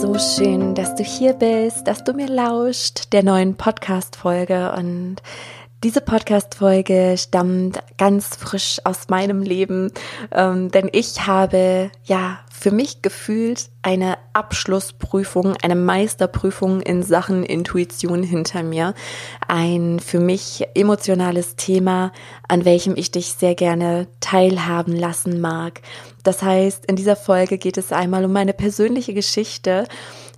so schön, dass du hier bist, dass du mir lauscht der neuen Podcast-Folge. Und diese Podcast-Folge stammt ganz frisch aus meinem Leben, ähm, denn ich habe ja für mich gefühlt eine Abschlussprüfung, eine Meisterprüfung in Sachen Intuition hinter mir. Ein für mich emotionales Thema, an welchem ich dich sehr gerne teilhaben lassen mag. Das heißt, in dieser Folge geht es einmal um meine persönliche Geschichte,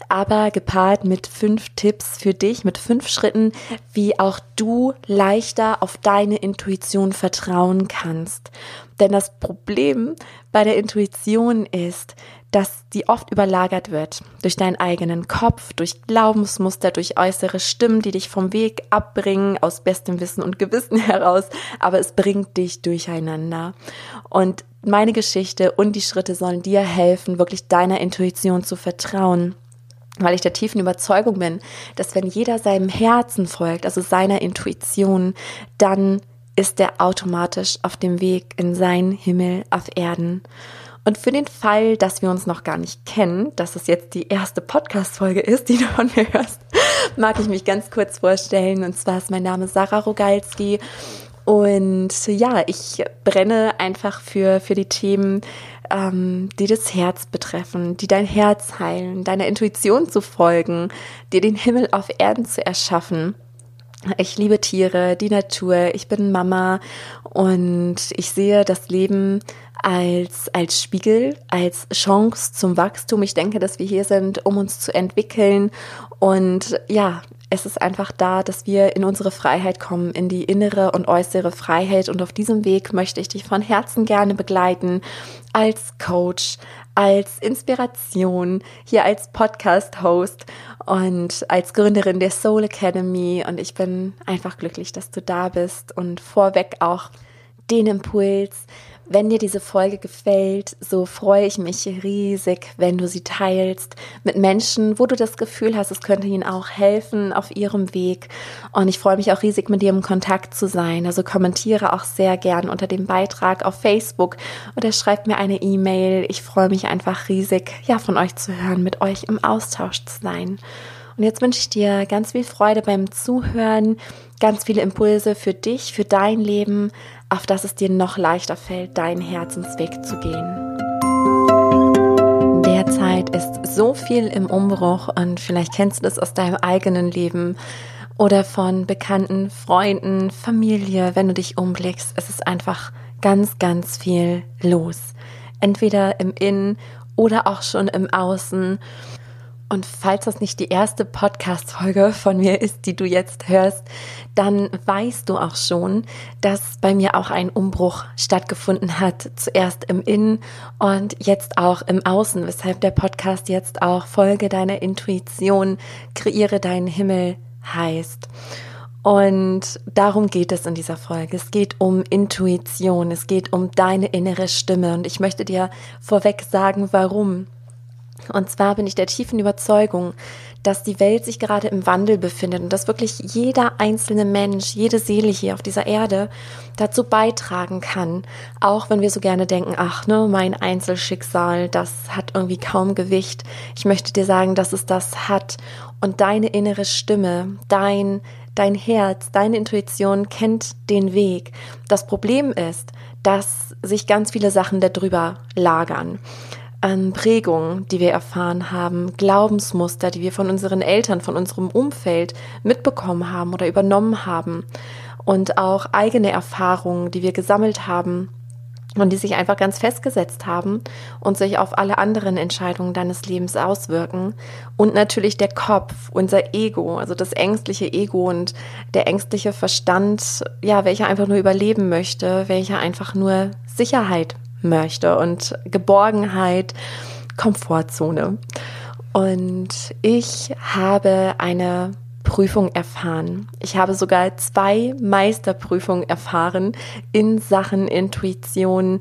aber gepaart mit fünf Tipps für dich, mit fünf Schritten, wie auch du leichter auf deine Intuition vertrauen kannst. Denn das Problem bei der Intuition ist, dass die oft überlagert wird durch deinen eigenen Kopf, durch Glaubensmuster, durch äußere Stimmen, die dich vom Weg abbringen, aus bestem Wissen und Gewissen heraus, aber es bringt dich durcheinander. Und meine Geschichte und die Schritte sollen dir helfen, wirklich deiner Intuition zu vertrauen weil ich der tiefen Überzeugung bin, dass wenn jeder seinem Herzen folgt, also seiner Intuition, dann ist er automatisch auf dem Weg in sein Himmel auf Erden. Und für den Fall, dass wir uns noch gar nicht kennen, dass es jetzt die erste Podcast-Folge ist, die du von mir hörst, mag ich mich ganz kurz vorstellen. Und zwar ist mein Name Sarah Rogalski. Und ja, ich brenne einfach für, für die Themen, ähm, die das Herz betreffen, die dein Herz heilen, deiner Intuition zu folgen, dir den Himmel auf Erden zu erschaffen. Ich liebe Tiere, die Natur, ich bin Mama und ich sehe das Leben als, als Spiegel, als Chance zum Wachstum. Ich denke, dass wir hier sind, um uns zu entwickeln. Und ja, es ist einfach da, dass wir in unsere Freiheit kommen, in die innere und äußere Freiheit. Und auf diesem Weg möchte ich dich von Herzen gerne begleiten als Coach, als Inspiration, hier als Podcast-Host und als Gründerin der Soul Academy. Und ich bin einfach glücklich, dass du da bist und vorweg auch den Impuls, wenn dir diese Folge gefällt, so freue ich mich riesig, wenn du sie teilst mit Menschen, wo du das Gefühl hast, es könnte ihnen auch helfen auf ihrem Weg. Und ich freue mich auch riesig, mit dir im Kontakt zu sein. Also kommentiere auch sehr gern unter dem Beitrag auf Facebook oder schreib mir eine E-Mail. Ich freue mich einfach riesig, ja, von euch zu hören, mit euch im Austausch zu sein. Und jetzt wünsche ich dir ganz viel Freude beim Zuhören, ganz viele Impulse für dich, für dein Leben, auf das es dir noch leichter fällt, deinen Herzensweg zu gehen. Derzeit ist so viel im Umbruch und vielleicht kennst du das aus deinem eigenen Leben oder von Bekannten, Freunden, Familie, wenn du dich umblickst. Es ist einfach ganz, ganz viel los. Entweder im Innen oder auch schon im Außen. Und falls das nicht die erste Podcast-Folge von mir ist, die du jetzt hörst, dann weißt du auch schon, dass bei mir auch ein Umbruch stattgefunden hat. Zuerst im Innen und jetzt auch im Außen, weshalb der Podcast jetzt auch Folge deiner Intuition, kreiere deinen Himmel heißt. Und darum geht es in dieser Folge. Es geht um Intuition, es geht um deine innere Stimme. Und ich möchte dir vorweg sagen, warum. Und zwar bin ich der tiefen Überzeugung, dass die Welt sich gerade im Wandel befindet und dass wirklich jeder einzelne Mensch, jede Seele hier auf dieser Erde dazu beitragen kann. Auch wenn wir so gerne denken, ach, ne, mein Einzelschicksal, das hat irgendwie kaum Gewicht. Ich möchte dir sagen, dass es das hat. Und deine innere Stimme, dein, dein Herz, deine Intuition kennt den Weg. Das Problem ist, dass sich ganz viele Sachen darüber lagern an Prägungen, die wir erfahren haben, Glaubensmuster, die wir von unseren Eltern, von unserem Umfeld mitbekommen haben oder übernommen haben und auch eigene Erfahrungen, die wir gesammelt haben und die sich einfach ganz festgesetzt haben und sich auf alle anderen Entscheidungen deines Lebens auswirken. Und natürlich der Kopf, unser Ego, also das ängstliche Ego und der ängstliche Verstand, ja, welcher einfach nur überleben möchte, welcher einfach nur Sicherheit möchte und Geborgenheit, Komfortzone. Und ich habe eine Prüfung erfahren. Ich habe sogar zwei Meisterprüfungen erfahren in Sachen Intuition,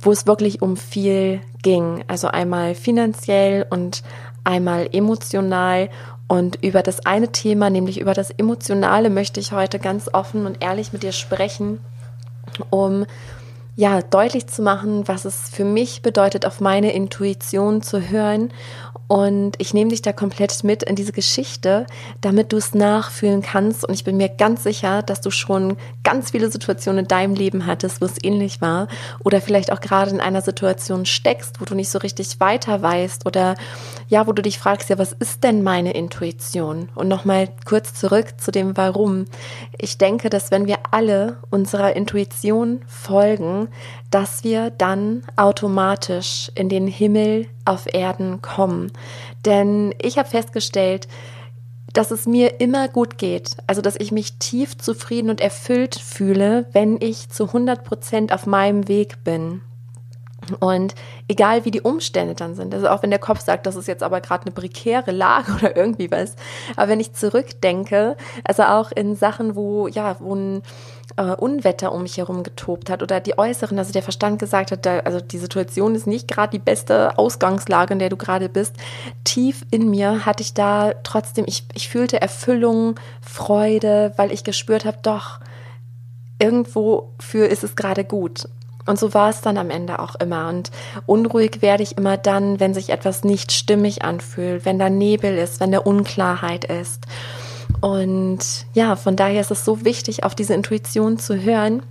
wo es wirklich um viel ging. Also einmal finanziell und einmal emotional. Und über das eine Thema, nämlich über das Emotionale, möchte ich heute ganz offen und ehrlich mit dir sprechen, um ja, deutlich zu machen, was es für mich bedeutet, auf meine Intuition zu hören und ich nehme dich da komplett mit in diese Geschichte, damit du es nachfühlen kannst. Und ich bin mir ganz sicher, dass du schon ganz viele Situationen in deinem Leben hattest, wo es ähnlich war. Oder vielleicht auch gerade in einer Situation steckst, wo du nicht so richtig weiter weißt. Oder ja, wo du dich fragst, ja, was ist denn meine Intuition? Und nochmal kurz zurück zu dem Warum. Ich denke, dass wenn wir alle unserer Intuition folgen, dass wir dann automatisch in den Himmel auf Erden kommen. Denn ich habe festgestellt, dass es mir immer gut geht, also dass ich mich tief zufrieden und erfüllt fühle, wenn ich zu 100 Prozent auf meinem Weg bin. Und egal wie die Umstände dann sind, also auch wenn der Kopf sagt, das ist jetzt aber gerade eine prekäre Lage oder irgendwie was, aber wenn ich zurückdenke, also auch in Sachen, wo ja, wo ein äh, Unwetter um mich herum getobt hat oder die äußeren, also der Verstand gesagt hat, da, also die Situation ist nicht gerade die beste Ausgangslage, in der du gerade bist. Tief in mir hatte ich da trotzdem, ich, ich fühlte Erfüllung, Freude, weil ich gespürt habe, doch, irgendwo für ist es gerade gut. Und so war es dann am Ende auch immer. Und unruhig werde ich immer dann, wenn sich etwas nicht stimmig anfühlt, wenn da Nebel ist, wenn da Unklarheit ist. Und ja, von daher ist es so wichtig, auf diese Intuition zu hören.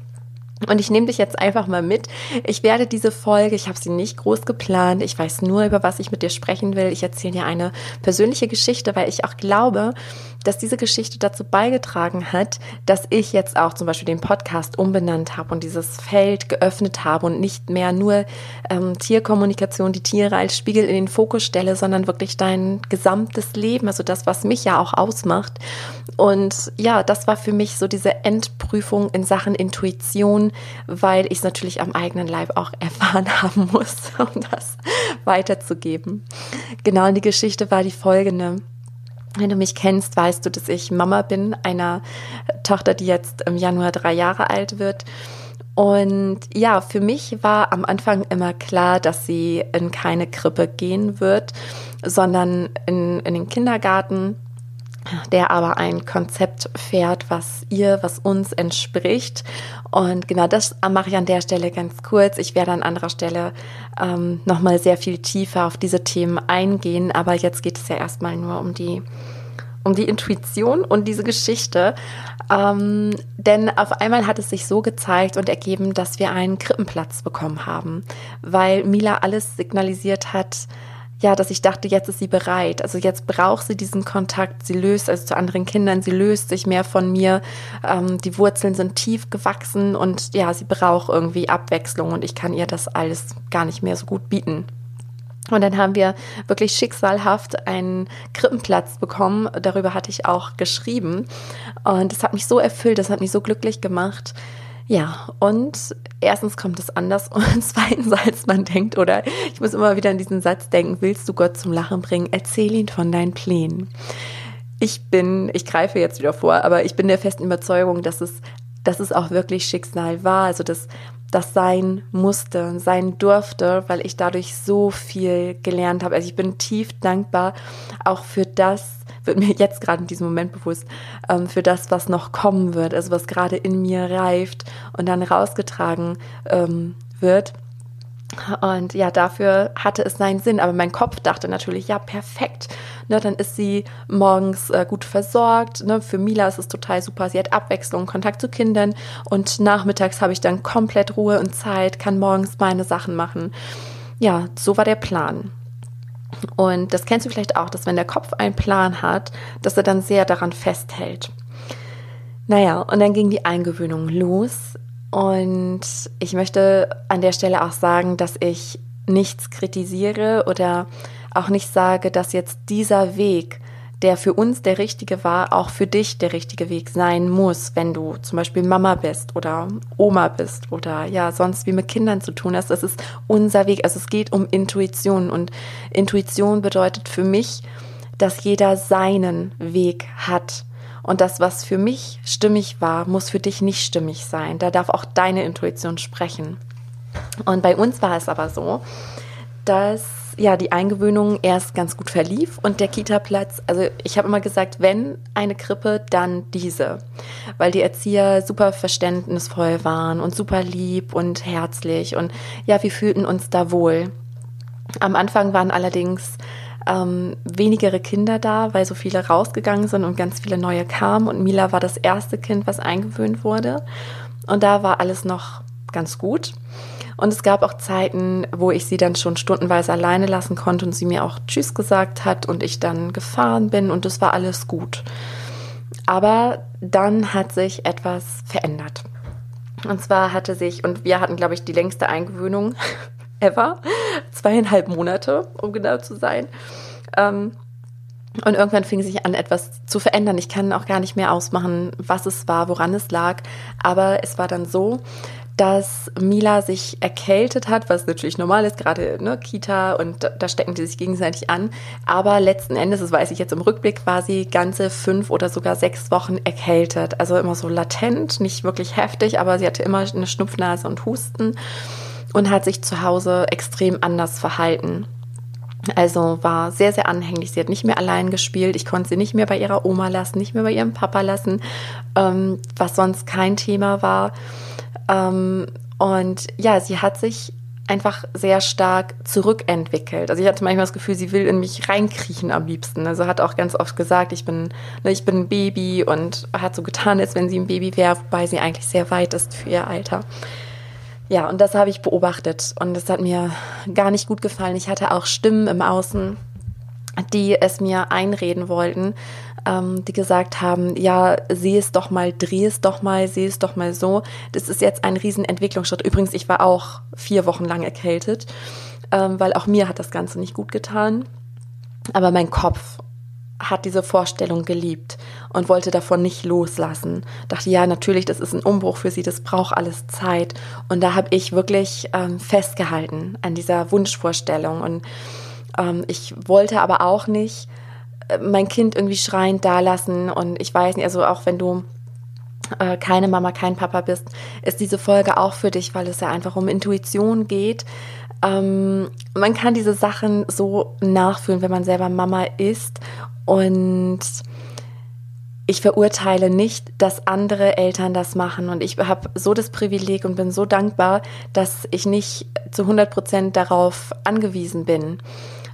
Und ich nehme dich jetzt einfach mal mit. Ich werde diese Folge, ich habe sie nicht groß geplant, ich weiß nur, über was ich mit dir sprechen will. Ich erzähle dir eine persönliche Geschichte, weil ich auch glaube, dass diese Geschichte dazu beigetragen hat, dass ich jetzt auch zum Beispiel den Podcast umbenannt habe und dieses Feld geöffnet habe und nicht mehr nur ähm, Tierkommunikation, die Tiere als Spiegel in den Fokus stelle, sondern wirklich dein gesamtes Leben, also das, was mich ja auch ausmacht. Und ja, das war für mich so diese Endprüfung in Sachen Intuition, weil ich es natürlich am eigenen Leib auch erfahren haben muss, um das weiterzugeben. Genau, und die Geschichte war die folgende. Wenn du mich kennst, weißt du, dass ich Mama bin einer Tochter, die jetzt im Januar drei Jahre alt wird. Und ja, für mich war am Anfang immer klar, dass sie in keine Krippe gehen wird, sondern in, in den Kindergarten der aber ein Konzept fährt, was ihr, was uns entspricht. Und genau das mache ich an der Stelle ganz kurz. Ich werde an anderer Stelle ähm, nochmal sehr viel tiefer auf diese Themen eingehen, aber jetzt geht es ja erstmal nur um die, um die Intuition und diese Geschichte. Ähm, denn auf einmal hat es sich so gezeigt und ergeben, dass wir einen Krippenplatz bekommen haben, weil Mila alles signalisiert hat, ja, dass ich dachte, jetzt ist sie bereit. Also jetzt braucht sie diesen Kontakt. Sie löst, also zu anderen Kindern, sie löst sich mehr von mir. Ähm, die Wurzeln sind tief gewachsen und ja, sie braucht irgendwie Abwechslung und ich kann ihr das alles gar nicht mehr so gut bieten. Und dann haben wir wirklich schicksalhaft einen Krippenplatz bekommen. Darüber hatte ich auch geschrieben. Und das hat mich so erfüllt, das hat mich so glücklich gemacht. Ja, und erstens kommt es anders und zweitens, als man denkt, oder ich muss immer wieder an diesen Satz denken, willst du Gott zum Lachen bringen, erzähl ihn von deinen Plänen. Ich bin, ich greife jetzt wieder vor, aber ich bin der festen Überzeugung, dass es, dass es auch wirklich Schicksal war, also dass das sein musste, sein durfte, weil ich dadurch so viel gelernt habe. Also ich bin tief dankbar auch für das, wird mir jetzt gerade in diesem Moment bewusst, ähm, für das, was noch kommen wird, also was gerade in mir reift und dann rausgetragen ähm, wird. Und ja, dafür hatte es seinen Sinn. Aber mein Kopf dachte natürlich, ja, perfekt. Ne, dann ist sie morgens äh, gut versorgt. Ne? Für Mila ist es total super. Sie hat Abwechslung, Kontakt zu Kindern. Und nachmittags habe ich dann komplett Ruhe und Zeit, kann morgens meine Sachen machen. Ja, so war der Plan. Und das kennst du vielleicht auch, dass wenn der Kopf einen Plan hat, dass er dann sehr daran festhält. Naja, und dann ging die Eingewöhnung los. Und ich möchte an der Stelle auch sagen, dass ich nichts kritisiere oder auch nicht sage, dass jetzt dieser Weg der für uns der richtige war, auch für dich der richtige Weg sein muss, wenn du zum Beispiel Mama bist oder Oma bist oder ja, sonst wie mit Kindern zu tun hast. Das ist unser Weg. Also es geht um Intuition und Intuition bedeutet für mich, dass jeder seinen Weg hat. Und das, was für mich stimmig war, muss für dich nicht stimmig sein. Da darf auch deine Intuition sprechen. Und bei uns war es aber so, dass ja die Eingewöhnung erst ganz gut verlief und der Kita-Platz, also ich habe immer gesagt, wenn eine Krippe, dann diese, weil die Erzieher super verständnisvoll waren und super lieb und herzlich und ja, wir fühlten uns da wohl. Am Anfang waren allerdings ähm, wenigere Kinder da, weil so viele rausgegangen sind und ganz viele neue kamen und Mila war das erste Kind, was eingewöhnt wurde und da war alles noch ganz gut. Und es gab auch Zeiten, wo ich sie dann schon stundenweise alleine lassen konnte und sie mir auch Tschüss gesagt hat und ich dann gefahren bin und es war alles gut. Aber dann hat sich etwas verändert. Und zwar hatte sich, und wir hatten, glaube ich, die längste Eingewöhnung ever, zweieinhalb Monate, um genau zu sein. Ähm, und irgendwann fing sich an, etwas zu verändern. Ich kann auch gar nicht mehr ausmachen, was es war, woran es lag. Aber es war dann so, dass Mila sich erkältet hat, was natürlich normal ist, gerade ne, Kita und da stecken die sich gegenseitig an. Aber letzten Endes, das weiß ich jetzt im Rückblick, war sie ganze fünf oder sogar sechs Wochen erkältet. Also immer so latent, nicht wirklich heftig, aber sie hatte immer eine Schnupfnase und Husten und hat sich zu Hause extrem anders verhalten. Also war sehr, sehr anhänglich. Sie hat nicht mehr allein gespielt. Ich konnte sie nicht mehr bei ihrer Oma lassen, nicht mehr bei ihrem Papa lassen, ähm, was sonst kein Thema war. Ähm, und ja, sie hat sich einfach sehr stark zurückentwickelt. Also ich hatte manchmal das Gefühl, sie will in mich reinkriechen am liebsten. Also hat auch ganz oft gesagt, ich bin, ne, ich bin ein Baby und hat so getan, als wenn sie ein Baby wäre, wobei sie eigentlich sehr weit ist für ihr Alter. Ja, und das habe ich beobachtet und das hat mir gar nicht gut gefallen. Ich hatte auch Stimmen im Außen, die es mir einreden wollten, ähm, die gesagt haben, ja, sieh es doch mal, dreh es doch mal, sieh es doch mal so. Das ist jetzt ein riesen Entwicklungsschritt. Übrigens, ich war auch vier Wochen lang erkältet, ähm, weil auch mir hat das Ganze nicht gut getan. Aber mein Kopf hat diese Vorstellung geliebt und wollte davon nicht loslassen. Dachte, ja, natürlich, das ist ein Umbruch für sie, das braucht alles Zeit. Und da habe ich wirklich ähm, festgehalten an dieser Wunschvorstellung. Und ähm, ich wollte aber auch nicht äh, mein Kind irgendwie schreiend dalassen. Und ich weiß nicht, also auch wenn du äh, keine Mama, kein Papa bist, ist diese Folge auch für dich, weil es ja einfach um Intuition geht. Ähm, man kann diese Sachen so nachfühlen, wenn man selber Mama ist und ich verurteile nicht, dass andere Eltern das machen. Und ich habe so das Privileg und bin so dankbar, dass ich nicht zu 100 Prozent darauf angewiesen bin,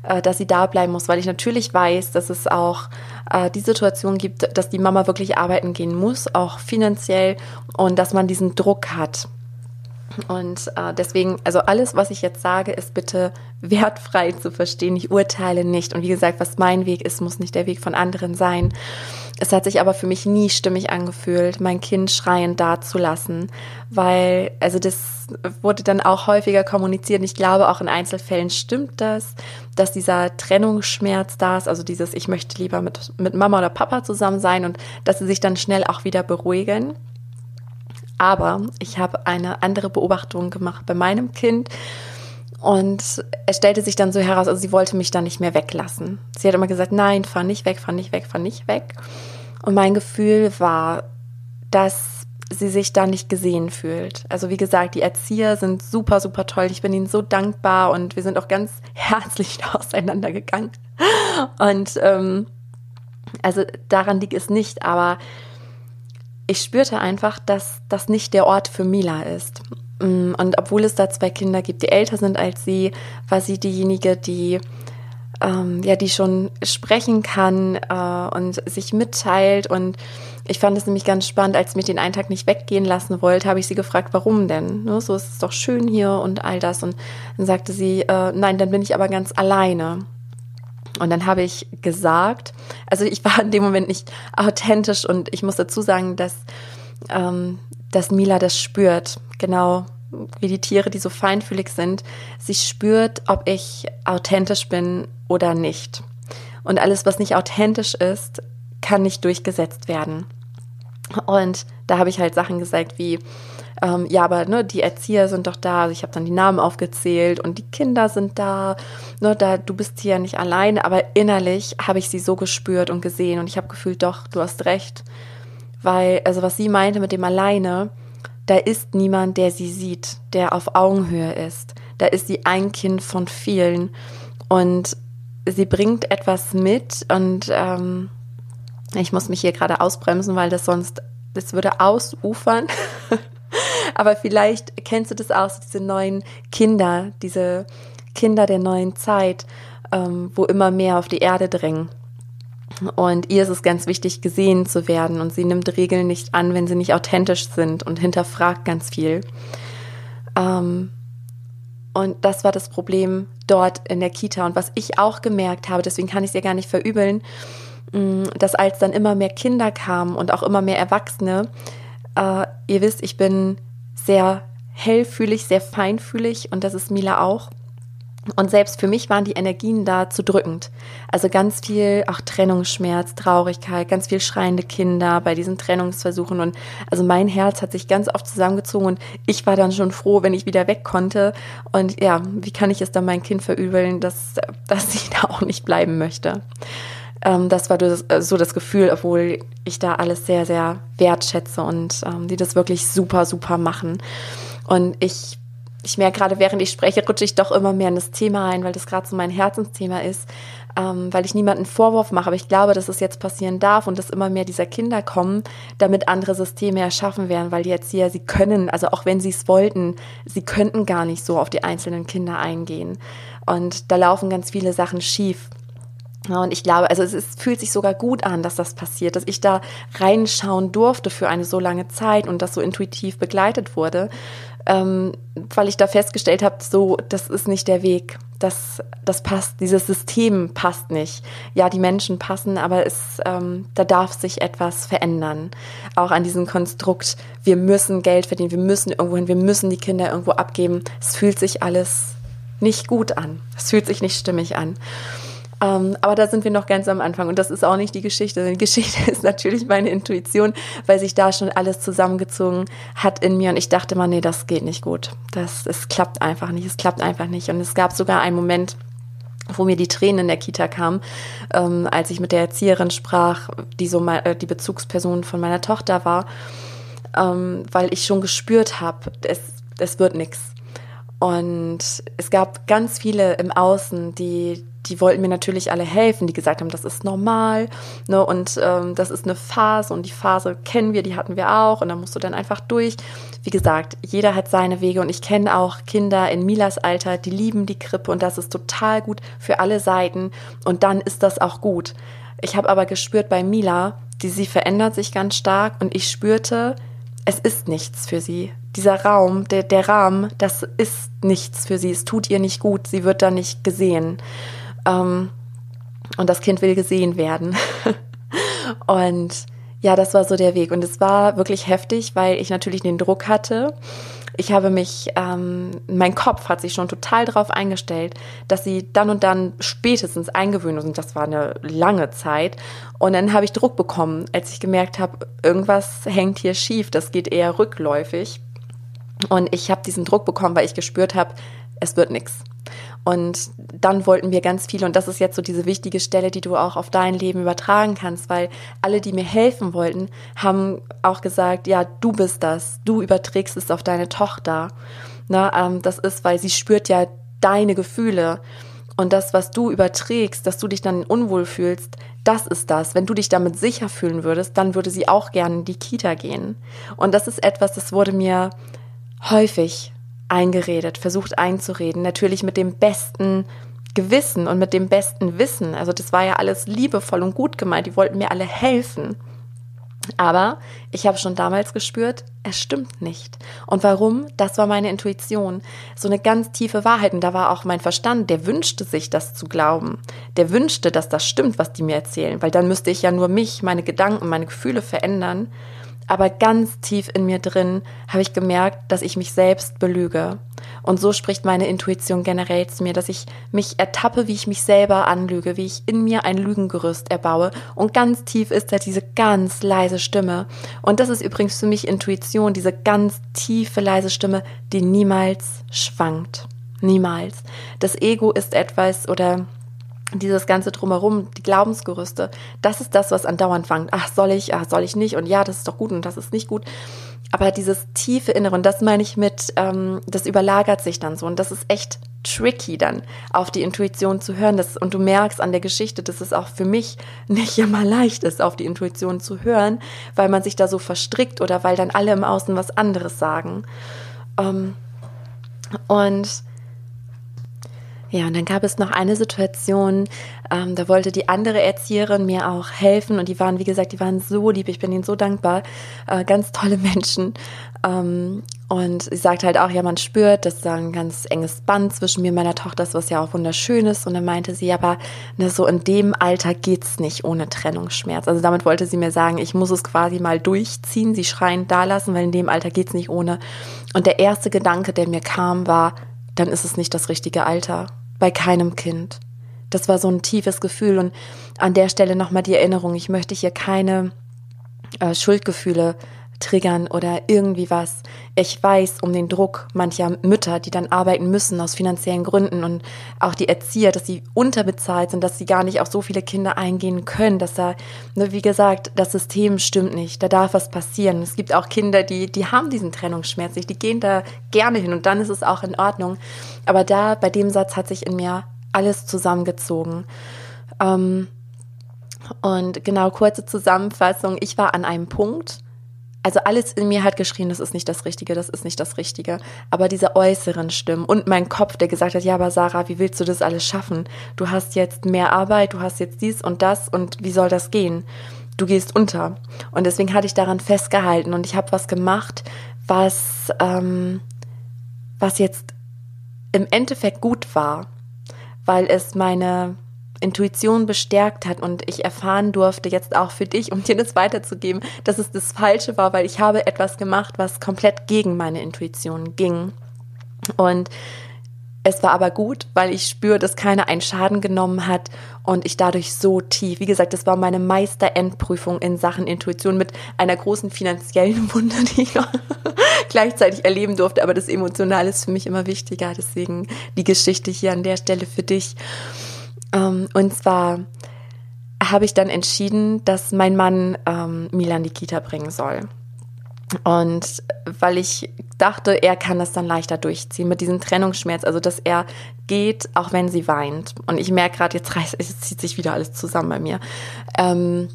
äh, dass sie da bleiben muss, weil ich natürlich weiß, dass es auch äh, die Situation gibt, dass die Mama wirklich arbeiten gehen muss, auch finanziell, und dass man diesen Druck hat. Und äh, deswegen, also alles, was ich jetzt sage, ist bitte wertfrei zu verstehen. Ich urteile nicht. Und wie gesagt, was mein Weg ist, muss nicht der Weg von anderen sein. Es hat sich aber für mich nie stimmig angefühlt, mein Kind schreiend dazulassen, weil, also das wurde dann auch häufiger kommuniziert. Und ich glaube, auch in Einzelfällen stimmt das, dass dieser Trennungsschmerz da ist, also dieses, ich möchte lieber mit, mit Mama oder Papa zusammen sein und dass sie sich dann schnell auch wieder beruhigen. Aber ich habe eine andere Beobachtung gemacht bei meinem Kind. Und es stellte sich dann so heraus, also sie wollte mich dann nicht mehr weglassen. Sie hat immer gesagt, nein, fahr nicht weg, fahr nicht weg, fahr nicht weg. Und mein Gefühl war, dass sie sich da nicht gesehen fühlt. Also wie gesagt, die Erzieher sind super, super toll. Ich bin ihnen so dankbar und wir sind auch ganz herzlich auseinandergegangen. Und ähm, also daran liegt es nicht, aber ich spürte einfach, dass das nicht der Ort für Mila ist. Mm, und obwohl es da zwei Kinder gibt, die älter sind als sie, war sie diejenige, die ähm, ja, die schon sprechen kann äh, und sich mitteilt. Und ich fand es nämlich ganz spannend, als ich mich den einen Tag nicht weggehen lassen wollte, habe ich sie gefragt, warum denn? Ne, so ist es doch schön hier und all das. Und dann sagte sie, äh, nein, dann bin ich aber ganz alleine. Und dann habe ich gesagt, also ich war in dem Moment nicht authentisch und ich muss dazu sagen, dass, ähm, dass Mila das spürt, genau wie die Tiere, die so feinfühlig sind. Sie spürt, ob ich authentisch bin oder nicht. Und alles, was nicht authentisch ist, kann nicht durchgesetzt werden. Und da habe ich halt Sachen gesagt wie, ähm, ja, aber ne, die Erzieher sind doch da. Also ich habe dann die Namen aufgezählt und die Kinder sind da. Ne, da du bist hier nicht alleine, aber innerlich habe ich sie so gespürt und gesehen und ich habe gefühlt, doch, du hast recht. Weil, also was sie meinte mit dem alleine, da ist niemand, der sie sieht, der auf Augenhöhe ist. Da ist sie ein Kind von vielen. Und sie bringt etwas mit und ähm, ich muss mich hier gerade ausbremsen, weil das sonst, das würde ausufern. Aber vielleicht kennst du das auch, diese neuen Kinder, diese Kinder der neuen Zeit, ähm, wo immer mehr auf die Erde drängen. Und ihr ist es ganz wichtig, gesehen zu werden. Und sie nimmt Regeln nicht an, wenn sie nicht authentisch sind und hinterfragt ganz viel. Ähm, und das war das Problem dort in der Kita. Und was ich auch gemerkt habe, deswegen kann ich es ihr gar nicht verübeln, mm, dass als dann immer mehr Kinder kamen und auch immer mehr Erwachsene, äh, ihr wisst, ich bin sehr hellfühlig, sehr feinfühlig und das ist Mila auch. Und selbst für mich waren die Energien da zu drückend. Also ganz viel auch Trennungsschmerz, Traurigkeit, ganz viel schreiende Kinder bei diesen Trennungsversuchen. Und also mein Herz hat sich ganz oft zusammengezogen und ich war dann schon froh, wenn ich wieder weg konnte. Und ja, wie kann ich es dann mein Kind verübeln, dass, dass sie da auch nicht bleiben möchte? Ähm, das war das, äh, so das Gefühl, obwohl ich da alles sehr, sehr wertschätze und ähm, die das wirklich super, super machen. Und ich ich merke gerade, während ich spreche, rutsche ich doch immer mehr in das Thema ein, weil das gerade so mein Herzensthema ist, ähm, weil ich niemanden Vorwurf mache. Aber ich glaube, dass es jetzt passieren darf und dass immer mehr dieser Kinder kommen, damit andere Systeme erschaffen werden, weil die Erzieher, sie können, also auch wenn sie es wollten, sie könnten gar nicht so auf die einzelnen Kinder eingehen. Und da laufen ganz viele Sachen schief. Und ich glaube, also es, ist, fühlt sich sogar gut an, dass das passiert, dass ich da reinschauen durfte für eine so lange Zeit und das so intuitiv begleitet wurde ähm, weil ich da festgestellt habe, so, das ist nicht der Weg. Das, das passt, dieses System passt nicht. Ja, die Menschen passen, aber es, ähm, da darf sich etwas verändern. Auch an diesem Konstrukt, wir müssen Geld verdienen, wir müssen irgendwo hin, wir müssen die Kinder irgendwo abgeben. Es fühlt sich alles nicht gut an. Es fühlt sich nicht stimmig an. Ähm, aber da sind wir noch ganz am Anfang und das ist auch nicht die Geschichte. Die Geschichte ist natürlich meine Intuition, weil sich da schon alles zusammengezogen hat in mir und ich dachte mal, nee, das geht nicht gut. Das, es klappt einfach nicht, es klappt einfach nicht. Und es gab sogar einen Moment, wo mir die Tränen in der Kita kamen, ähm, als ich mit der Erzieherin sprach, die so mal, äh, die Bezugsperson von meiner Tochter war, ähm, weil ich schon gespürt habe, es, es wird nichts. Und es gab ganz viele im Außen, die die wollten mir natürlich alle helfen, die gesagt haben, das ist normal ne, und ähm, das ist eine Phase und die Phase kennen wir, die hatten wir auch und da musst du dann einfach durch. Wie gesagt, jeder hat seine Wege und ich kenne auch Kinder in Milas Alter, die lieben die Krippe und das ist total gut für alle Seiten und dann ist das auch gut. Ich habe aber gespürt bei Mila, die sie verändert sich ganz stark und ich spürte, es ist nichts für sie. Dieser Raum, der, der Rahmen, das ist nichts für sie. Es tut ihr nicht gut. Sie wird da nicht gesehen. Ähm, und das Kind will gesehen werden. und ja, das war so der Weg. Und es war wirklich heftig, weil ich natürlich den Druck hatte. Ich habe mich, ähm, mein Kopf hat sich schon total darauf eingestellt, dass sie dann und dann spätestens eingewöhnt sind. Das war eine lange Zeit. Und dann habe ich Druck bekommen, als ich gemerkt habe, irgendwas hängt hier schief, das geht eher rückläufig. Und ich habe diesen Druck bekommen, weil ich gespürt habe, es wird nichts. Und dann wollten wir ganz viel, und das ist jetzt so diese wichtige Stelle, die du auch auf dein Leben übertragen kannst, weil alle, die mir helfen wollten, haben auch gesagt, ja, du bist das, du überträgst es auf deine Tochter. Na, ähm, das ist, weil sie spürt ja deine Gefühle. Und das, was du überträgst, dass du dich dann unwohl fühlst, das ist das. Wenn du dich damit sicher fühlen würdest, dann würde sie auch gerne in die Kita gehen. Und das ist etwas, das wurde mir häufig eingeredet, versucht einzureden, natürlich mit dem besten Gewissen und mit dem besten Wissen. Also das war ja alles liebevoll und gut gemeint, die wollten mir alle helfen. Aber ich habe schon damals gespürt, es stimmt nicht. Und warum? Das war meine Intuition. So eine ganz tiefe Wahrheit. Und da war auch mein Verstand, der wünschte sich, das zu glauben. Der wünschte, dass das stimmt, was die mir erzählen. Weil dann müsste ich ja nur mich, meine Gedanken, meine Gefühle verändern. Aber ganz tief in mir drin habe ich gemerkt, dass ich mich selbst belüge. Und so spricht meine Intuition generell zu mir, dass ich mich ertappe, wie ich mich selber anlüge, wie ich in mir ein Lügengerüst erbaue. Und ganz tief ist da diese ganz leise Stimme. Und das ist übrigens für mich Intuition, diese ganz tiefe, leise Stimme, die niemals schwankt. Niemals. Das Ego ist etwas oder dieses ganze drumherum, die Glaubensgerüste, das ist das, was andauernd wankt. Ach, soll ich, ach, soll ich nicht? Und ja, das ist doch gut und das ist nicht gut. Aber dieses tiefe Innere, und das meine ich mit, ähm, das überlagert sich dann so. Und das ist echt tricky dann auf die Intuition zu hören. Das, und du merkst an der Geschichte, dass es auch für mich nicht immer leicht ist, auf die Intuition zu hören, weil man sich da so verstrickt oder weil dann alle im Außen was anderes sagen. Ähm, und ja, und dann gab es noch eine Situation, ähm, da wollte die andere Erzieherin mir auch helfen und die waren, wie gesagt, die waren so lieb, ich bin ihnen so dankbar, äh, ganz tolle Menschen. Ähm, und sie sagt halt auch, ja, man spürt, dass da ein ganz enges Band zwischen mir und meiner Tochter ist, was ja auch wunderschön ist. Und dann meinte sie, aber ne, so in dem Alter geht's nicht ohne Trennungsschmerz. Also damit wollte sie mir sagen, ich muss es quasi mal durchziehen, sie schreiend da lassen, weil in dem Alter geht's nicht ohne. Und der erste Gedanke, der mir kam, war, dann ist es nicht das richtige Alter. Bei keinem Kind. Das war so ein tiefes Gefühl. Und an der Stelle nochmal die Erinnerung, ich möchte hier keine äh, Schuldgefühle triggern oder irgendwie was. Ich weiß um den Druck mancher Mütter, die dann arbeiten müssen aus finanziellen Gründen und auch die Erzieher, dass sie unterbezahlt sind, dass sie gar nicht auf so viele Kinder eingehen können, dass da, ne, wie gesagt, das System stimmt nicht, da darf was passieren. Es gibt auch Kinder, die, die haben diesen Trennungsschmerz nicht, die gehen da gerne hin und dann ist es auch in Ordnung. Aber da, bei dem Satz hat sich in mir alles zusammengezogen. Ähm, und genau, kurze Zusammenfassung. Ich war an einem Punkt, also alles in mir hat geschrien, das ist nicht das Richtige, das ist nicht das Richtige. Aber diese äußeren Stimmen und mein Kopf, der gesagt hat, ja, aber Sarah, wie willst du das alles schaffen? Du hast jetzt mehr Arbeit, du hast jetzt dies und das und wie soll das gehen? Du gehst unter. Und deswegen hatte ich daran festgehalten und ich habe was gemacht, was, ähm, was jetzt im Endeffekt gut war, weil es meine Intuition bestärkt hat und ich erfahren durfte, jetzt auch für dich, um dir das weiterzugeben, dass es das Falsche war, weil ich habe etwas gemacht, was komplett gegen meine Intuition ging. Und es war aber gut, weil ich spüre, dass keiner einen Schaden genommen hat und ich dadurch so tief, wie gesagt, das war meine Meisterendprüfung in Sachen Intuition mit einer großen finanziellen Wunde, die ich gleichzeitig erleben durfte. Aber das Emotionale ist für mich immer wichtiger. Deswegen die Geschichte hier an der Stelle für dich. Ähm, und zwar habe ich dann entschieden, dass mein Mann ähm, Milan die Kita bringen soll. Und weil ich dachte, er kann das dann leichter durchziehen mit diesem Trennungsschmerz, also dass er geht, auch wenn sie weint. Und ich merke gerade, jetzt, reißt, zieht sich wieder alles zusammen bei mir. Ähm,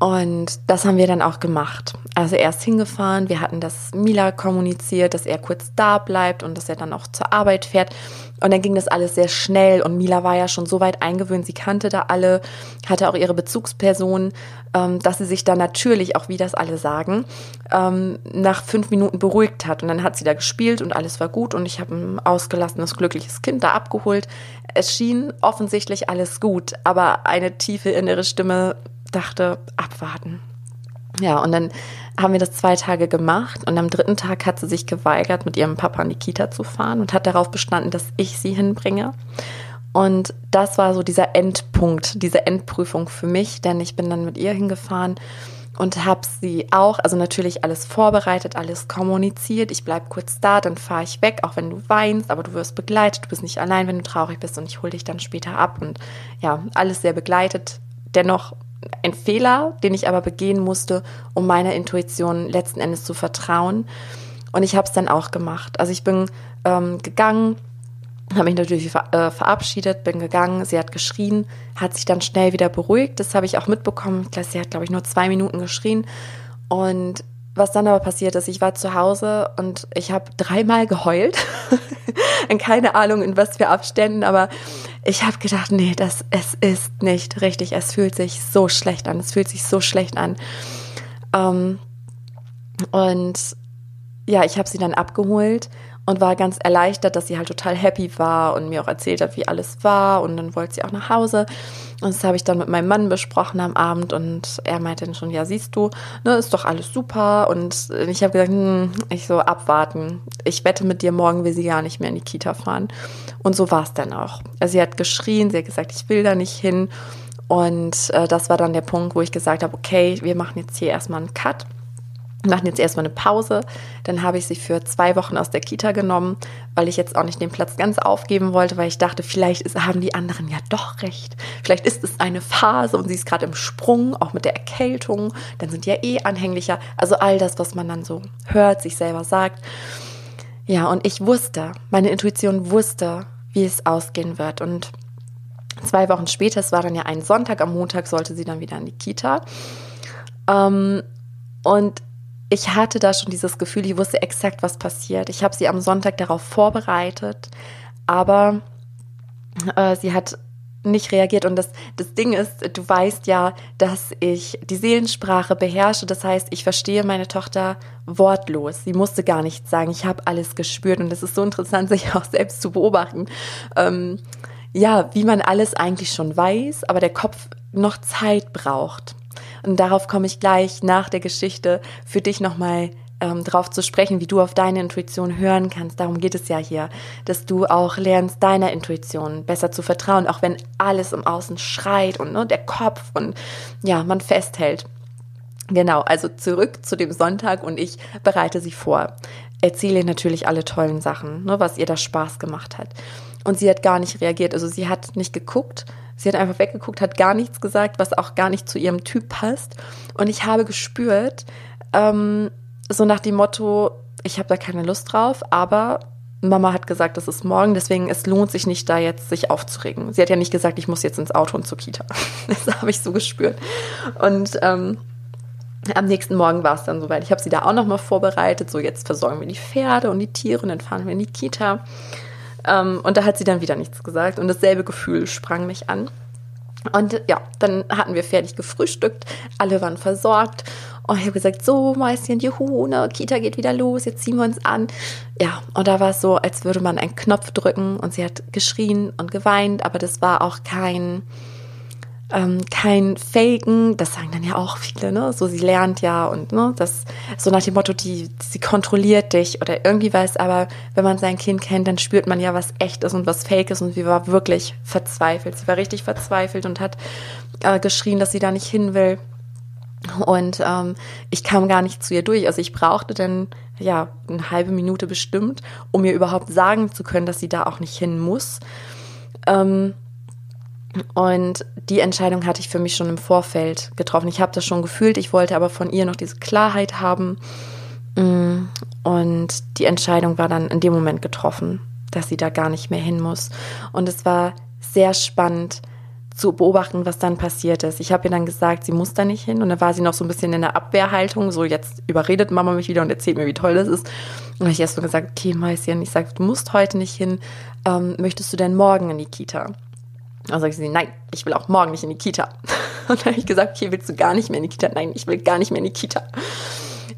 und das haben wir dann auch gemacht. Also er ist hingefahren, wir hatten das Mila kommuniziert, dass er kurz da bleibt und dass er dann auch zur Arbeit fährt. Und dann ging das alles sehr schnell und Mila war ja schon so weit eingewöhnt, sie kannte da alle, hatte auch ihre Bezugspersonen, ähm, dass sie sich dann natürlich, auch wie das alle sagen, ähm, nach fünf Minuten beruhigt hat. Und dann hat sie da gespielt und alles war gut und ich habe ein ausgelassenes, glückliches Kind da abgeholt. Es schien offensichtlich alles gut, aber eine tiefe innere Stimme dachte, abwarten. Ja, und dann haben wir das zwei Tage gemacht und am dritten Tag hat sie sich geweigert, mit ihrem Papa in die Kita zu fahren und hat darauf bestanden, dass ich sie hinbringe. Und das war so dieser Endpunkt, diese Endprüfung für mich, denn ich bin dann mit ihr hingefahren und habe sie auch, also natürlich alles vorbereitet, alles kommuniziert. Ich bleibe kurz da, dann fahre ich weg, auch wenn du weinst, aber du wirst begleitet, du bist nicht allein, wenn du traurig bist und ich hole dich dann später ab und ja, alles sehr begleitet. Dennoch ein Fehler, den ich aber begehen musste, um meiner Intuition letzten Endes zu vertrauen. Und ich habe es dann auch gemacht. Also ich bin ähm, gegangen, habe mich natürlich ver äh, verabschiedet, bin gegangen. Sie hat geschrien, hat sich dann schnell wieder beruhigt. Das habe ich auch mitbekommen. Sie hat, glaube ich, nur zwei Minuten geschrien. Und was dann aber passiert ist, ich war zu Hause und ich habe dreimal geheult. Keine Ahnung, in was für Abständen, aber ich habe gedacht, nee, das, es ist nicht richtig. Es fühlt sich so schlecht an. Es fühlt sich so schlecht an. Ähm, und ja, ich habe sie dann abgeholt und war ganz erleichtert, dass sie halt total happy war und mir auch erzählt hat, wie alles war. Und dann wollte sie auch nach Hause. Und das habe ich dann mit meinem Mann besprochen am Abend und er meinte dann schon, ja, siehst du, ne, ist doch alles super. Und ich habe gesagt, hm, ich so abwarten. Ich wette mit dir, morgen will sie gar nicht mehr in die Kita fahren. Und so war es dann auch. Also sie hat geschrien, sie hat gesagt, ich will da nicht hin. Und äh, das war dann der Punkt, wo ich gesagt habe, okay, wir machen jetzt hier erstmal einen Cut machen jetzt erstmal eine Pause. Dann habe ich sie für zwei Wochen aus der Kita genommen, weil ich jetzt auch nicht den Platz ganz aufgeben wollte, weil ich dachte, vielleicht ist, haben die anderen ja doch recht. Vielleicht ist es eine Phase und sie ist gerade im Sprung, auch mit der Erkältung. Dann sind die ja eh anhänglicher. Also all das, was man dann so hört, sich selber sagt. Ja, und ich wusste, meine Intuition wusste, wie es ausgehen wird. Und zwei Wochen später, es war dann ja ein Sonntag, am Montag sollte sie dann wieder in die Kita. Ähm, und ich hatte da schon dieses Gefühl, ich wusste exakt, was passiert. Ich habe sie am Sonntag darauf vorbereitet, aber äh, sie hat nicht reagiert. Und das, das Ding ist, du weißt ja, dass ich die Seelensprache beherrsche. Das heißt, ich verstehe meine Tochter wortlos. Sie musste gar nichts sagen. Ich habe alles gespürt. Und es ist so interessant, sich auch selbst zu beobachten. Ähm, ja, wie man alles eigentlich schon weiß, aber der Kopf noch Zeit braucht. Und darauf komme ich gleich nach der Geschichte für dich nochmal ähm, drauf zu sprechen, wie du auf deine Intuition hören kannst. Darum geht es ja hier, dass du auch lernst, deiner Intuition besser zu vertrauen, auch wenn alles im Außen schreit und ne, der Kopf und ja, man festhält. Genau, also zurück zu dem Sonntag und ich bereite sie vor. Erzähle natürlich alle tollen Sachen, ne, was ihr da Spaß gemacht hat. Und sie hat gar nicht reagiert. Also sie hat nicht geguckt, Sie hat einfach weggeguckt, hat gar nichts gesagt, was auch gar nicht zu ihrem Typ passt. Und ich habe gespürt, ähm, so nach dem Motto, ich habe da keine Lust drauf, aber Mama hat gesagt, das ist morgen, deswegen es lohnt sich nicht, da jetzt sich aufzuregen. Sie hat ja nicht gesagt, ich muss jetzt ins Auto und zur Kita. Das habe ich so gespürt. Und ähm, am nächsten Morgen war es dann soweit. Ich habe sie da auch nochmal vorbereitet. So, jetzt versorgen wir die Pferde und die Tiere und dann fahren wir in die Kita. Ähm, und da hat sie dann wieder nichts gesagt und dasselbe Gefühl sprang mich an. Und ja, dann hatten wir fertig gefrühstückt, alle waren versorgt. Und ich habe gesagt, so, Mäuschen, juhu, ne, Kita geht wieder los, jetzt ziehen wir uns an. Ja, und da war es so, als würde man einen Knopf drücken und sie hat geschrien und geweint, aber das war auch kein, ähm, kein Faken, das sagen dann ja auch viele, ne? So sie lernt ja und ne, das so nach dem Motto, die, sie kontrolliert dich oder irgendwie weiß, aber wenn man sein Kind kennt, dann spürt man ja, was echt ist und was fake ist und sie war wirklich verzweifelt. Sie war richtig verzweifelt und hat äh, geschrien, dass sie da nicht hin will. Und ähm, ich kam gar nicht zu ihr durch. Also ich brauchte dann ja eine halbe Minute bestimmt, um ihr überhaupt sagen zu können, dass sie da auch nicht hin muss. Ähm, und die Entscheidung hatte ich für mich schon im Vorfeld getroffen. Ich habe das schon gefühlt, ich wollte aber von ihr noch diese Klarheit haben. Mm, und die Entscheidung war dann in dem Moment getroffen, dass sie da gar nicht mehr hin muss. Und es war sehr spannend zu beobachten, was dann passiert ist. Ich habe ihr dann gesagt, sie muss da nicht hin. Und dann war sie noch so ein bisschen in der Abwehrhaltung. So, jetzt überredet Mama mich wieder und erzählt mir, wie toll das ist. Und habe ich erst so gesagt, okay, Mäuschen, ich sage, du musst heute nicht hin. Ähm, möchtest du denn morgen in die Kita? Dann ich sie, nein, ich will auch morgen nicht in die Kita. Und dann habe ich gesagt, okay, willst du gar nicht mehr in die Kita? Nein, ich will gar nicht mehr in die Kita.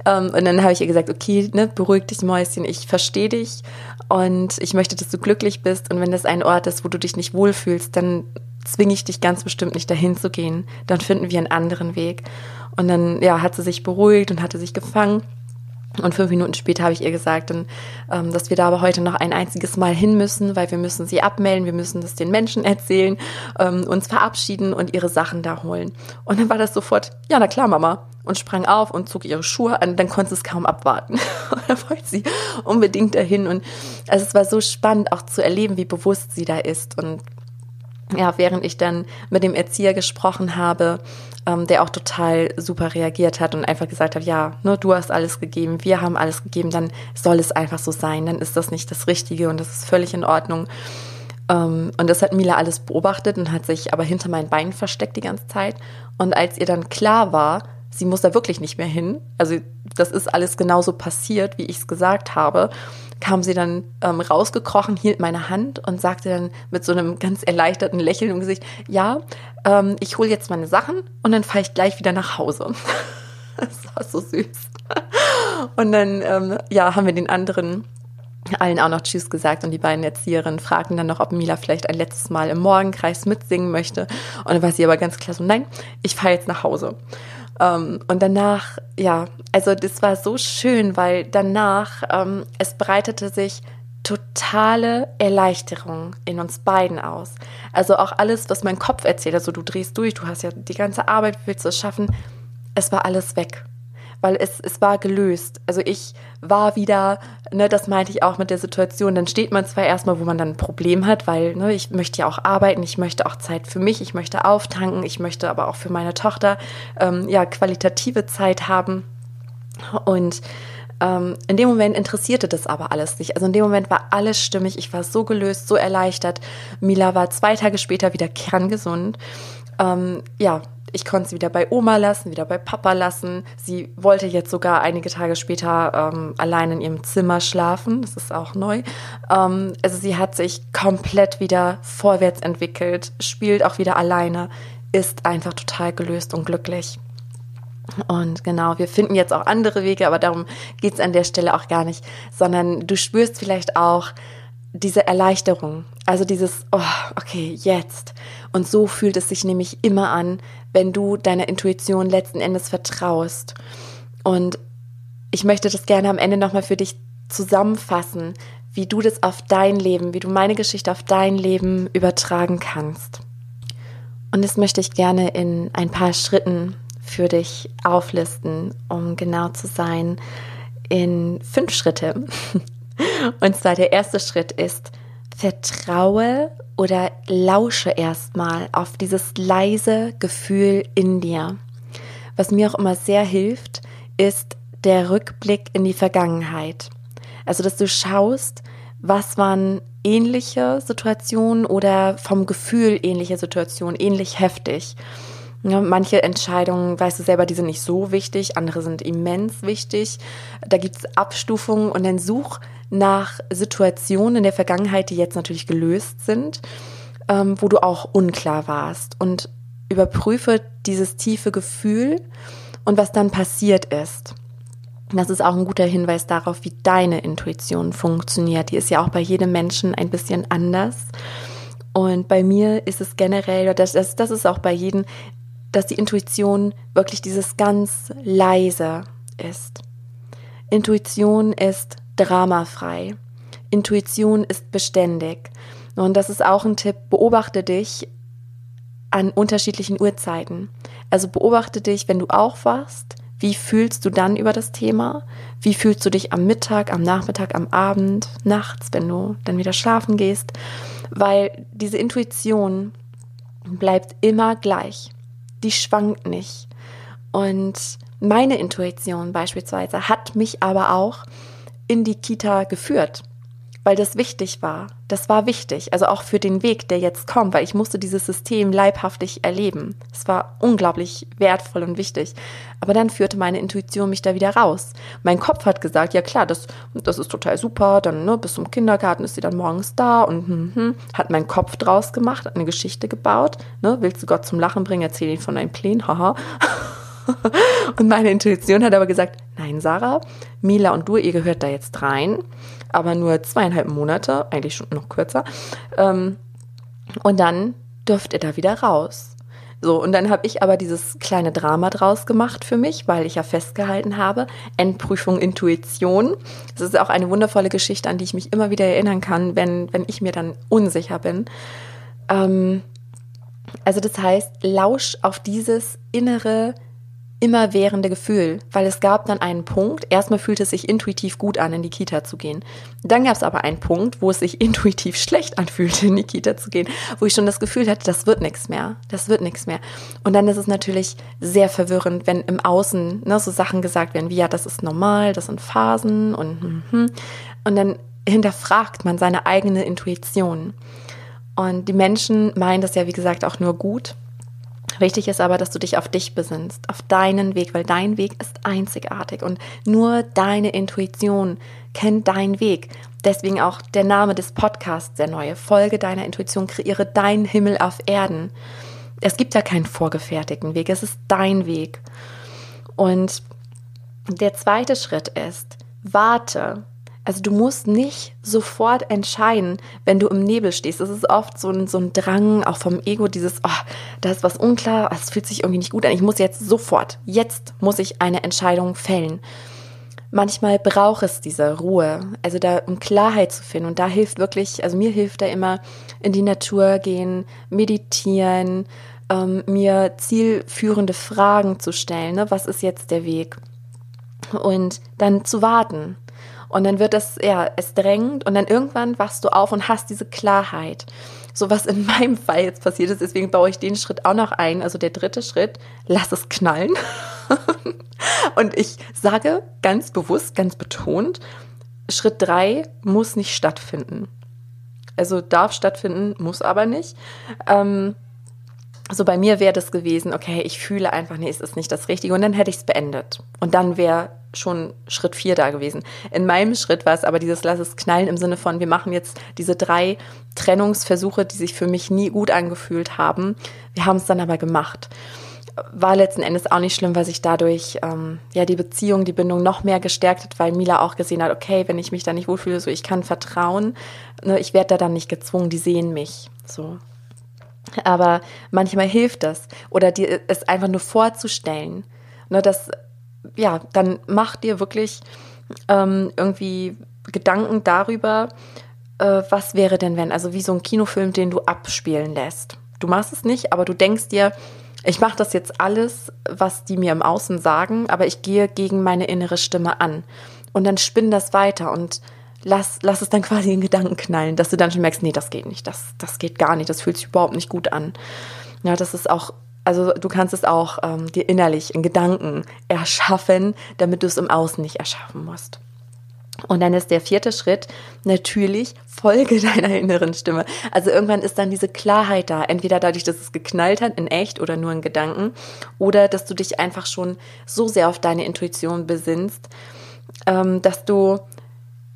Um, ähm, und dann habe ich ihr gesagt, okay, ne, beruhig dich, Mäuschen, ich verstehe dich und ich möchte, dass du glücklich bist. Und wenn das ein Ort ist, wo du dich nicht wohlfühlst, dann zwinge ich dich ganz bestimmt nicht dahin zu gehen. Dann finden wir einen anderen Weg. Und dann ja, hat sie sich beruhigt und hatte sich gefangen. Und fünf Minuten später habe ich ihr gesagt, ähm, dass wir da aber heute noch ein einziges Mal hin müssen, weil wir müssen sie abmelden, wir müssen das den Menschen erzählen, ähm, uns verabschieden und ihre Sachen da holen. Und dann war das sofort, ja, na klar, Mama. Und sprang auf und zog ihre Schuhe an, dann konnte es kaum abwarten. dann wollte sie unbedingt dahin. Und also es war so spannend, auch zu erleben, wie bewusst sie da ist. Und ja, während ich dann mit dem Erzieher gesprochen habe, ähm, der auch total super reagiert hat und einfach gesagt hat, ja, ne, du hast alles gegeben, wir haben alles gegeben, dann soll es einfach so sein, dann ist das nicht das Richtige und das ist völlig in Ordnung. Ähm, und das hat Mila alles beobachtet und hat sich aber hinter meinen Beinen versteckt die ganze Zeit. Und als ihr dann klar war, sie muss da wirklich nicht mehr hin, also das ist alles genauso passiert, wie ich es gesagt habe, kam sie dann ähm, rausgekrochen, hielt meine Hand und sagte dann mit so einem ganz erleichterten Lächeln im Gesicht, ja, ähm, ich hole jetzt meine Sachen und dann fahre ich gleich wieder nach Hause. das war so süß. Und dann, ähm, ja, haben wir den anderen allen auch noch Tschüss gesagt und die beiden Erzieherinnen fragten dann noch, ob Mila vielleicht ein letztes Mal im Morgenkreis mitsingen möchte. Und dann war sie aber ganz klar so, nein, ich fahre jetzt nach Hause. Ähm, und danach, ja, also das war so schön, weil danach, ähm, es breitete sich totale Erleichterung in uns beiden aus. Also auch alles, was mein Kopf erzählt, also du drehst durch, du hast ja die ganze Arbeit, willst du es schaffen, es war alles weg weil es, es war gelöst. Also ich war wieder, ne, das meinte ich auch mit der Situation, dann steht man zwar erstmal, wo man dann ein Problem hat, weil ne, ich möchte ja auch arbeiten, ich möchte auch Zeit für mich, ich möchte auftanken, ich möchte aber auch für meine Tochter ähm, ja qualitative Zeit haben. Und Ähm, in dem Moment interessierte das aber alles nicht. Also in dem Moment war alles stimmig. Ich war so gelöst, so erleichtert. Mila war zwei Tage später wieder kerngesund. Ähm, ja, ich konnte sie wieder bei Oma lassen, wieder bei Papa lassen. Sie wollte jetzt sogar einige Tage später ähm, allein in ihrem Zimmer schlafen. Das ist auch neu. Ähm, also sie hat sich komplett wieder vorwärts entwickelt, spielt auch wieder alleine, ist einfach total gelöst und glücklich. Und genau, wir finden jetzt auch andere Wege, aber darum geht es an der Stelle auch gar nicht, sondern du spürst vielleicht auch diese Erleichterung, also dieses, oh, okay, jetzt. Und so fühlt es sich nämlich immer an, wenn du deiner Intuition letzten Endes vertraust. Und ich möchte das gerne am Ende nochmal für dich zusammenfassen, wie du das auf dein Leben, wie du meine Geschichte auf dein Leben übertragen kannst. Und das möchte ich gerne in ein paar Schritten für dich auflisten, um genau zu sein, in fünf Schritte. Und zwar der erste Schritt ist, vertraue oder lausche erstmal auf dieses leise Gefühl in dir. Was mir auch immer sehr hilft, ist der Rückblick in die Vergangenheit. Also, dass du schaust, was waren ähnliche Situationen oder vom Gefühl ähnliche Situationen, ähnlich heftig. Manche Entscheidungen, weißt du selber, die sind nicht so wichtig, andere sind immens wichtig. Da gibt es Abstufungen und dann such nach Situationen in der Vergangenheit, die jetzt natürlich gelöst sind, ähm, wo du auch unklar warst und überprüfe dieses tiefe Gefühl und was dann passiert ist. Das ist auch ein guter Hinweis darauf, wie deine Intuition funktioniert. Die ist ja auch bei jedem Menschen ein bisschen anders. Und bei mir ist es generell, das, das, das ist auch bei jedem dass die Intuition wirklich dieses ganz leise ist. Intuition ist dramafrei. Intuition ist beständig. Und das ist auch ein Tipp, beobachte dich an unterschiedlichen Uhrzeiten. Also beobachte dich, wenn du aufwachst, wie fühlst du dann über das Thema? Wie fühlst du dich am Mittag, am Nachmittag, am Abend, nachts, wenn du dann wieder schlafen gehst? Weil diese Intuition bleibt immer gleich die schwankt nicht. Und meine Intuition beispielsweise hat mich aber auch in die Kita geführt weil das wichtig war. Das war wichtig, also auch für den Weg, der jetzt kommt, weil ich musste dieses System leibhaftig erleben. Es war unglaublich wertvoll und wichtig. Aber dann führte meine Intuition mich da wieder raus. Mein Kopf hat gesagt, ja klar, das, das ist total super, dann ne, bis zum Kindergarten ist sie dann morgens da und hm, hm, hat mein Kopf draus gemacht, eine Geschichte gebaut. Ne, willst du Gott zum Lachen bringen, erzähl ihn von deinen Plänen, haha. und meine Intuition hat aber gesagt, nein, Sarah, Mila und du, ihr gehört da jetzt rein aber nur zweieinhalb Monate, eigentlich schon noch kürzer. Ähm, und dann dürft ihr da wieder raus. So, und dann habe ich aber dieses kleine Drama draus gemacht für mich, weil ich ja festgehalten habe, Endprüfung Intuition. Das ist auch eine wundervolle Geschichte, an die ich mich immer wieder erinnern kann, wenn, wenn ich mir dann unsicher bin. Ähm, also das heißt, lausch auf dieses innere immerwährende Gefühl, weil es gab dann einen Punkt, erstmal fühlte es sich intuitiv gut an, in die Kita zu gehen. Dann gab es aber einen Punkt, wo es sich intuitiv schlecht anfühlte, in die Kita zu gehen, wo ich schon das Gefühl hatte, das wird nichts mehr, das wird nichts mehr. Und dann ist es natürlich sehr verwirrend, wenn im Außen ne, so Sachen gesagt werden wie, ja, das ist normal, das sind Phasen und hm, hm. und dann hinterfragt man seine eigene Intuition. Und die Menschen meinen das ja, wie gesagt, auch nur gut Wichtig ist aber, dass du dich auf dich besinnst, auf deinen Weg, weil dein Weg ist einzigartig und nur deine Intuition kennt deinen Weg. Deswegen auch der Name des Podcasts, der neue Folge deiner Intuition, kreiere deinen Himmel auf Erden. Es gibt ja keinen vorgefertigten Weg, es ist dein Weg. Und der zweite Schritt ist, warte, also du musst nicht sofort entscheiden, wenn du im Nebel stehst. Es ist oft so ein, so ein Drang, auch vom Ego, dieses, oh, da ist was unklar, es fühlt sich irgendwie nicht gut an. Ich muss jetzt sofort, jetzt muss ich eine Entscheidung fällen. Manchmal braucht es diese Ruhe, also da um Klarheit zu finden. Und da hilft wirklich, also mir hilft da immer in die Natur gehen, meditieren, ähm, mir zielführende Fragen zu stellen. Ne? Was ist jetzt der Weg? Und dann zu warten und dann wird es, ja, es drängt und dann irgendwann wachst du auf und hast diese Klarheit. So was in meinem Fall jetzt passiert ist, deswegen baue ich den Schritt auch noch ein. Also der dritte Schritt, lass es knallen. Und ich sage ganz bewusst, ganz betont, Schritt drei muss nicht stattfinden. Also darf stattfinden, muss aber nicht. Ähm, so bei mir wäre das gewesen, okay, ich fühle einfach, nee, es ist nicht das Richtige und dann hätte ich es beendet. Und dann wäre schon Schritt vier da gewesen. In meinem Schritt war es aber dieses Lass es knallen im Sinne von, wir machen jetzt diese drei Trennungsversuche, die sich für mich nie gut angefühlt haben. Wir haben es dann aber gemacht. War letzten Endes auch nicht schlimm, weil sich dadurch ähm, ja die Beziehung, die Bindung noch mehr gestärkt hat, weil Mila auch gesehen hat, okay, wenn ich mich da nicht wohlfühle, so ich kann vertrauen, ne, ich werde da dann nicht gezwungen, die sehen mich. So, aber manchmal hilft das. Oder dir es einfach nur vorzustellen. Ne, dass, ja, dann mach dir wirklich ähm, irgendwie Gedanken darüber, äh, was wäre denn wenn. Also wie so ein Kinofilm, den du abspielen lässt. Du machst es nicht, aber du denkst dir, ich mache das jetzt alles, was die mir im Außen sagen, aber ich gehe gegen meine innere Stimme an. Und dann spinn das weiter und lass, lass es dann quasi in Gedanken knallen, dass du dann schon merkst, nee, das geht nicht, das, das geht gar nicht, das fühlt sich überhaupt nicht gut an. Ja, das ist auch, also du kannst es auch ähm, dir innerlich in Gedanken erschaffen, damit du es im Außen nicht erschaffen musst. Und dann ist der vierte Schritt natürlich Folge deiner inneren Stimme. Also irgendwann ist dann diese Klarheit da, entweder dadurch, dass es geknallt hat in echt oder nur in Gedanken, oder dass du dich einfach schon so sehr auf deine Intuition besinnst, ähm, dass du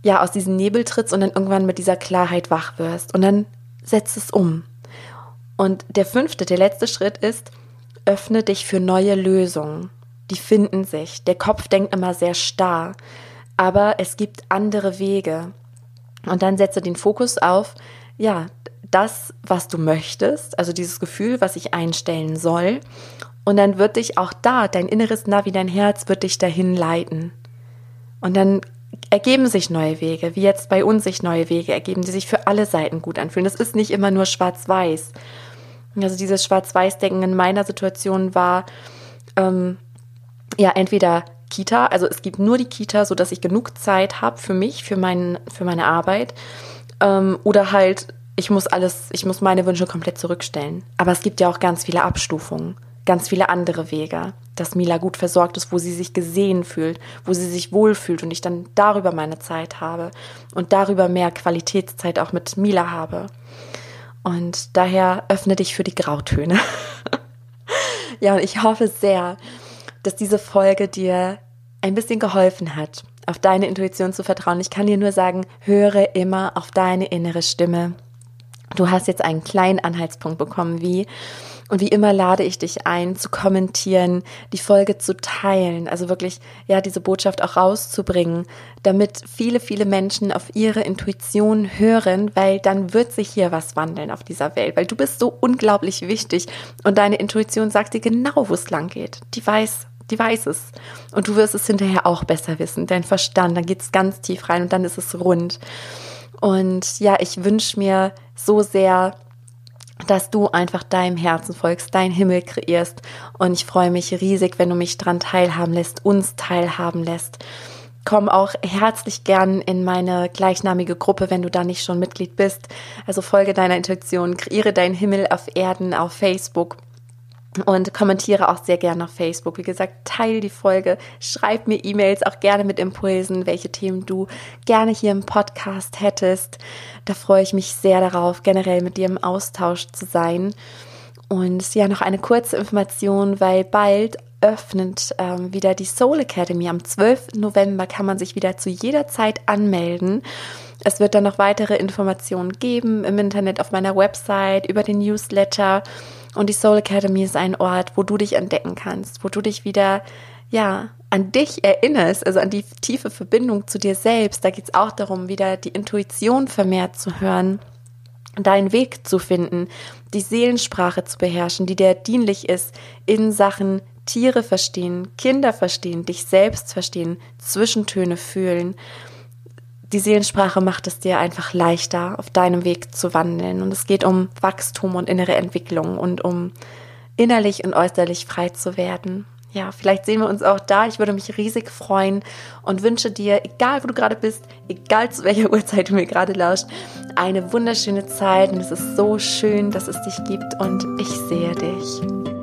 ja aus diesem Nebel trittst und dann irgendwann mit dieser Klarheit wach wirst und dann setzt es um. Und der fünfte, der letzte Schritt ist, öffne dich für neue Lösungen. Die finden sich. Der Kopf denkt immer sehr starr, aber es gibt andere Wege. Und dann setze den Fokus auf, ja, das, was du möchtest, also dieses Gefühl, was ich einstellen soll. Und dann wird dich auch da, dein inneres Navi, dein Herz wird dich dahin leiten. Und dann ergeben sich neue Wege, wie jetzt bei uns sich neue Wege ergeben, die sich für alle Seiten gut anfühlen. Das ist nicht immer nur schwarz-weiß. Also dieses Schwarz-Weiß-Denken in meiner Situation war ähm, ja entweder Kita, also es gibt nur die Kita, so dass ich genug Zeit habe für mich, für, mein, für meine Arbeit, ähm, oder halt ich muss alles, ich muss meine Wünsche komplett zurückstellen. Aber es gibt ja auch ganz viele Abstufungen ganz viele andere Wege, dass Mila gut versorgt ist, wo sie sich gesehen fühlt, wo sie sich wohlfühlt und ich dann darüber meine Zeit habe und darüber mehr Qualitätszeit auch mit Mila habe. Und daher öffne dich für die Grautöne. ja, und ich hoffe sehr, dass diese Folge dir ein bisschen geholfen hat, auf deine Intuition zu vertrauen. Ich kann dir nur sagen, höre immer auf deine innere Stimme. Du hast jetzt einen kleinen Anhaltspunkt bekommen, wie und wie immer lade ich dich ein, zu kommentieren, die Folge zu teilen, also wirklich, ja, diese Botschaft auch rauszubringen, damit viele, viele Menschen auf ihre Intuition hören, weil dann wird sich hier was wandeln auf dieser Welt, weil du bist so unglaublich wichtig und deine Intuition sagt dir genau, wo es lang geht. Die weiß, die weiß es. Und du wirst es hinterher auch besser wissen. Dein Verstand, dann geht es ganz tief rein und dann ist es rund. Und ja, ich wünsche mir so sehr, dass du einfach deinem Herzen folgst, dein Himmel kreierst. Und ich freue mich riesig, wenn du mich dran teilhaben lässt, uns teilhaben lässt. Komm auch herzlich gern in meine gleichnamige Gruppe, wenn du da nicht schon Mitglied bist. Also folge deiner Intuition, kreiere deinen Himmel auf Erden auf Facebook und kommentiere auch sehr gerne auf Facebook. Wie gesagt, teile die Folge, schreib mir E-Mails auch gerne mit Impulsen, welche Themen du gerne hier im Podcast hättest. Da freue ich mich sehr darauf, generell mit dir im Austausch zu sein. Und ja, noch eine kurze Information, weil bald öffnet ähm, wieder die Soul Academy. Am 12. November kann man sich wieder zu jeder Zeit anmelden. Es wird dann noch weitere Informationen geben im Internet, auf meiner Website, über den Newsletter. Und die Soul Academy ist ein Ort, wo du dich entdecken kannst, wo du dich wieder, ja, an dich erinnerst, also an die tiefe Verbindung zu dir selbst. Da geht es auch darum, wieder die Intuition vermehrt zu hören, deinen Weg zu finden, die Seelensprache zu beherrschen, die dir dienlich ist in Sachen Tiere verstehen, Kinder verstehen, dich selbst verstehen, Zwischentöne fühlen die Seelensprache macht es dir einfach leichter, auf deinem Weg zu wandeln. Und es geht um Wachstum und innere Entwicklung und um innerlich und äußerlich frei zu werden. Ja, vielleicht sehen wir uns auch da. Ich würde mich riesig freuen und wünsche dir, egal wo du gerade bist, egal zu welcher Uhrzeit du mir gerade lauscht, eine wunderschöne Zeit. Und es ist so schön, dass es dich gibt und ich sehe dich.